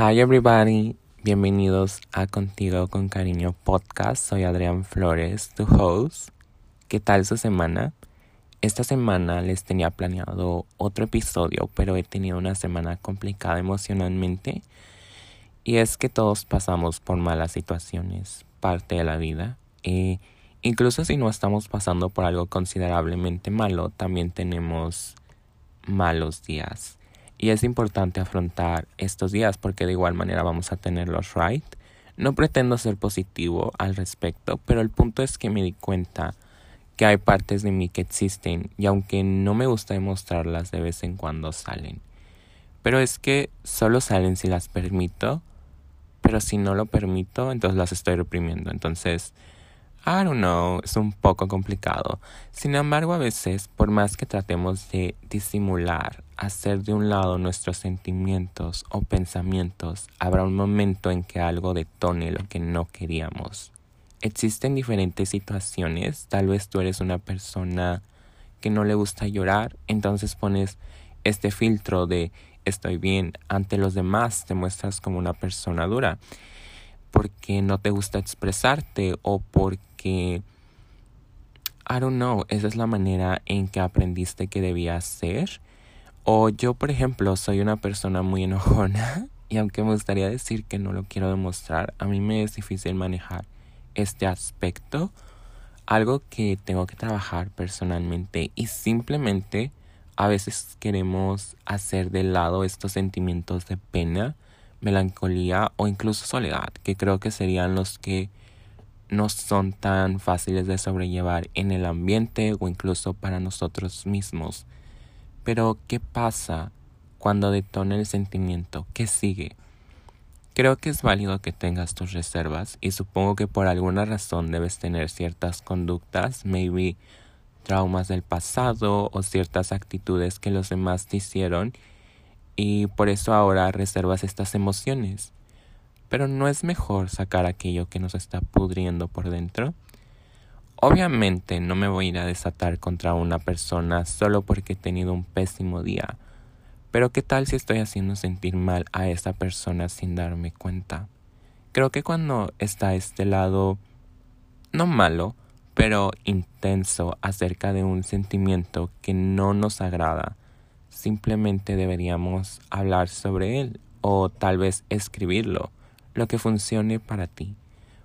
Hi everybody, bienvenidos a Contigo con Cariño Podcast. Soy Adrián Flores, tu host. ¿Qué tal su semana? Esta semana les tenía planeado otro episodio, pero he tenido una semana complicada emocionalmente. Y es que todos pasamos por malas situaciones, parte de la vida. E incluso si no estamos pasando por algo considerablemente malo, también tenemos malos días. Y es importante afrontar estos días porque de igual manera vamos a tenerlos right. No pretendo ser positivo al respecto, pero el punto es que me di cuenta que hay partes de mí que existen y aunque no me gusta demostrarlas de vez en cuando salen. Pero es que solo salen si las permito, pero si no lo permito, entonces las estoy reprimiendo. Entonces, I don't know, es un poco complicado. Sin embargo, a veces, por más que tratemos de disimular, hacer de un lado nuestros sentimientos o pensamientos, habrá un momento en que algo detone lo que no queríamos. Existen diferentes situaciones, tal vez tú eres una persona que no le gusta llorar, entonces pones este filtro de estoy bien ante los demás, te muestras como una persona dura porque no te gusta expresarte o porque I don't know, esa es la manera en que aprendiste que debías ser. O yo, por ejemplo, soy una persona muy enojona y aunque me gustaría decir que no lo quiero demostrar, a mí me es difícil manejar este aspecto, algo que tengo que trabajar personalmente y simplemente a veces queremos hacer de lado estos sentimientos de pena melancolía o incluso soledad, que creo que serían los que no son tan fáciles de sobrellevar en el ambiente o incluso para nosotros mismos. Pero, ¿qué pasa cuando detona el sentimiento? ¿Qué sigue? Creo que es válido que tengas tus reservas y supongo que por alguna razón debes tener ciertas conductas, maybe traumas del pasado o ciertas actitudes que los demás te hicieron y por eso ahora reservas estas emociones. Pero ¿no es mejor sacar aquello que nos está pudriendo por dentro? Obviamente no me voy a ir a desatar contra una persona solo porque he tenido un pésimo día. Pero ¿qué tal si estoy haciendo sentir mal a esa persona sin darme cuenta? Creo que cuando está este lado, no malo, pero intenso acerca de un sentimiento que no nos agrada, simplemente deberíamos hablar sobre él o tal vez escribirlo, lo que funcione para ti.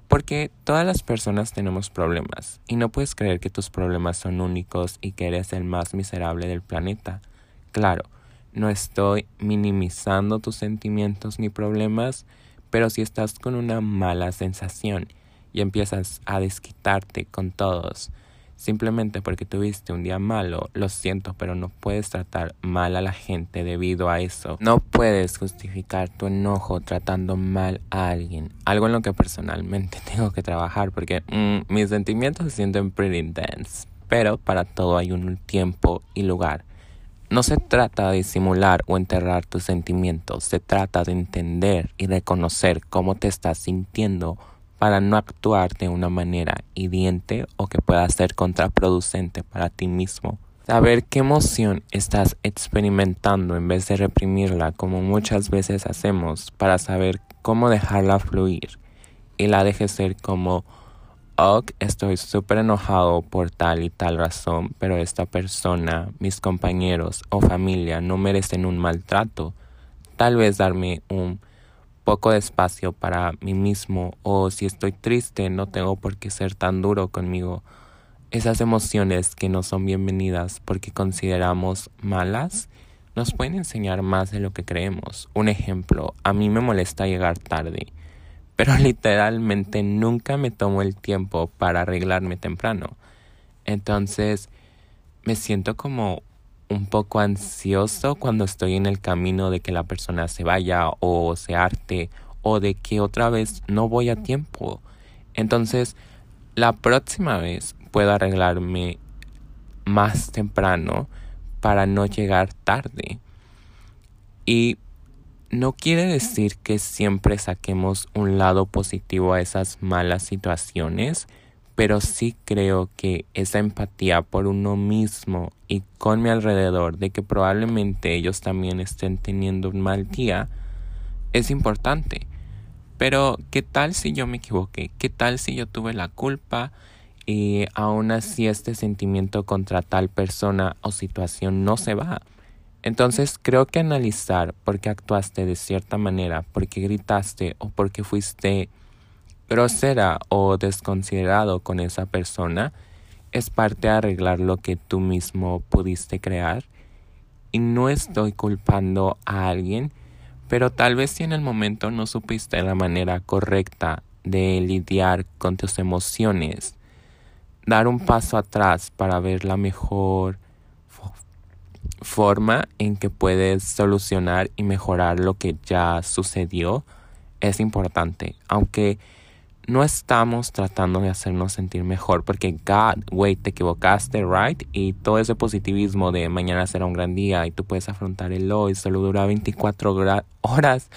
Porque todas las personas tenemos problemas y no puedes creer que tus problemas son únicos y que eres el más miserable del planeta. Claro, no estoy minimizando tus sentimientos ni problemas, pero si estás con una mala sensación y empiezas a desquitarte con todos, Simplemente porque tuviste un día malo, lo siento, pero no puedes tratar mal a la gente debido a eso. No puedes justificar tu enojo tratando mal a alguien. Algo en lo que personalmente tengo que trabajar porque mm, mis sentimientos se sienten pretty intense. Pero para todo hay un tiempo y lugar. No se trata de disimular o enterrar tus sentimientos, se trata de entender y reconocer cómo te estás sintiendo para no actuar de una manera hiriente o que pueda ser contraproducente para ti mismo. Saber qué emoción estás experimentando en vez de reprimirla como muchas veces hacemos para saber cómo dejarla fluir y la dejes ser como ok, estoy súper enojado por tal y tal razón, pero esta persona, mis compañeros o familia no merecen un maltrato. Tal vez darme un poco de espacio para mí mismo o si estoy triste no tengo por qué ser tan duro conmigo. Esas emociones que no son bienvenidas porque consideramos malas nos pueden enseñar más de lo que creemos. Un ejemplo, a mí me molesta llegar tarde, pero literalmente nunca me tomo el tiempo para arreglarme temprano. Entonces me siento como un poco ansioso cuando estoy en el camino de que la persona se vaya o se arte o de que otra vez no voy a tiempo. Entonces, la próxima vez puedo arreglarme más temprano para no llegar tarde. Y no quiere decir que siempre saquemos un lado positivo a esas malas situaciones, pero sí creo que esa empatía por uno mismo y con mi alrededor de que probablemente ellos también estén teniendo un mal día es importante. Pero, ¿qué tal si yo me equivoqué? ¿Qué tal si yo tuve la culpa y aún así este sentimiento contra tal persona o situación no se va? Entonces creo que analizar por qué actuaste de cierta manera, por qué gritaste o por qué fuiste grosera o desconsiderado con esa persona es parte de arreglar lo que tú mismo pudiste crear. Y no estoy culpando a alguien, pero tal vez si en el momento no supiste la manera correcta de lidiar con tus emociones, dar un paso atrás para ver la mejor forma en que puedes solucionar y mejorar lo que ya sucedió es importante. Aunque no estamos tratando de hacernos sentir mejor porque God, wait, te equivocaste, right? Y todo ese positivismo de mañana será un gran día y tú puedes afrontar el hoy, solo dura 24 horas.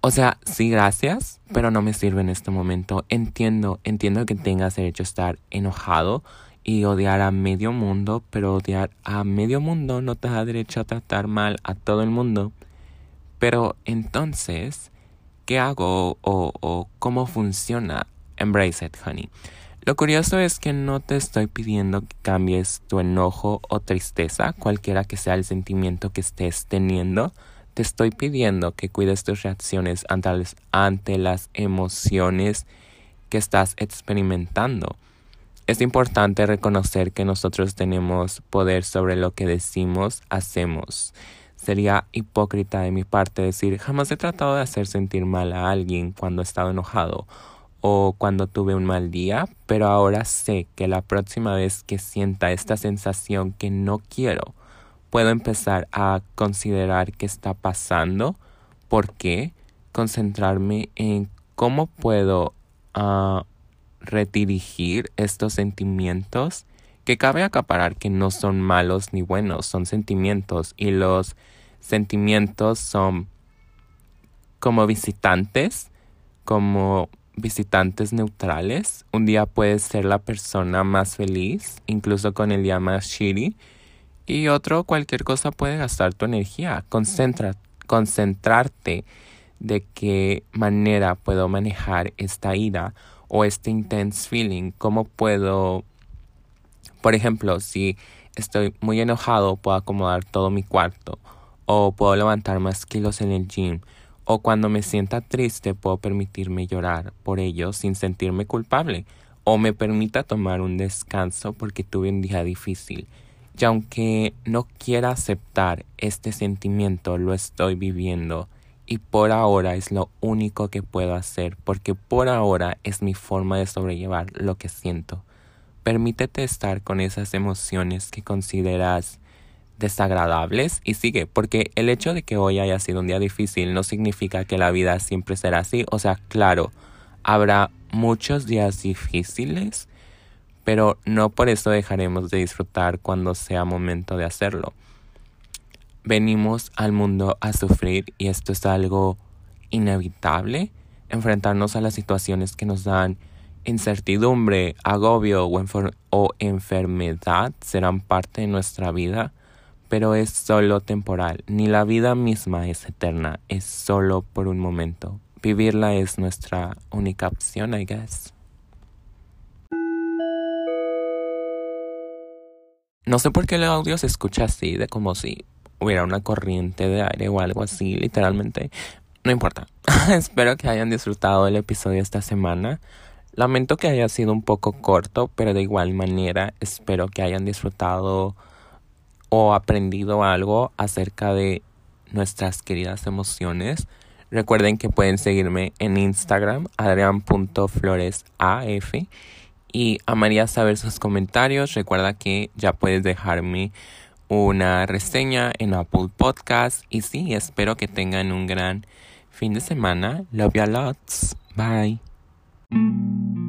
O sea, sí, gracias, pero no me sirve en este momento. Entiendo, entiendo que tengas derecho a estar enojado y odiar a medio mundo, pero odiar a medio mundo no te da derecho a tratar mal a todo el mundo. Pero entonces, ¿qué hago o, o cómo funciona Embrace It, honey? Lo curioso es que no te estoy pidiendo que cambies tu enojo o tristeza, cualquiera que sea el sentimiento que estés teniendo. Te estoy pidiendo que cuides tus reacciones ante las, ante las emociones que estás experimentando. Es importante reconocer que nosotros tenemos poder sobre lo que decimos, hacemos. Sería hipócrita de mi parte decir jamás he tratado de hacer sentir mal a alguien cuando he estado enojado o cuando tuve un mal día, pero ahora sé que la próxima vez que sienta esta sensación que no quiero, puedo empezar a considerar qué está pasando, por qué, concentrarme en cómo puedo uh, redirigir estos sentimientos que cabe acaparar que no son malos ni buenos, son sentimientos y los sentimientos son como visitantes, como visitantes neutrales. Un día puedes ser la persona más feliz, incluso con el día más shitty, y otro cualquier cosa puede gastar tu energía. Concentra, concentrarte de qué manera puedo manejar esta ira o este intense feeling, cómo puedo, por ejemplo, si estoy muy enojado, puedo acomodar todo mi cuarto, o puedo levantar más kilos en el gym, o cuando me sienta triste puedo permitirme llorar por ello sin sentirme culpable, o me permita tomar un descanso porque tuve un día difícil. Y aunque no quiera aceptar este sentimiento, lo estoy viviendo y por ahora es lo único que puedo hacer porque por ahora es mi forma de sobrellevar lo que siento. Permítete estar con esas emociones que consideras desagradables y sigue, porque el hecho de que hoy haya sido un día difícil no significa que la vida siempre será así. O sea, claro, habrá muchos días difíciles, pero no por eso dejaremos de disfrutar cuando sea momento de hacerlo venimos al mundo a sufrir y esto es algo inevitable. Enfrentarnos a las situaciones que nos dan incertidumbre, agobio o, enfermedad serán parte de nuestra vida, pero es solo temporal. Ni la vida misma es eterna, es solo por un momento. Vivirla es nuestra única opción, I guess. No sé por qué el audio se escucha así, de como si hubiera una corriente de aire o algo así, literalmente. No importa. Espero que hayan disfrutado el episodio esta semana. Lamento que haya sido un poco corto, pero de igual manera espero que hayan disfrutado o aprendido algo acerca de nuestras queridas emociones. Recuerden que pueden seguirme en Instagram, adrian.floresaf. Y amaría saber sus comentarios. Recuerda que ya puedes dejarme una reseña en Apple Podcast. Y sí, espero que tengan un gran fin de semana. Love you lots. Bye. Thank you.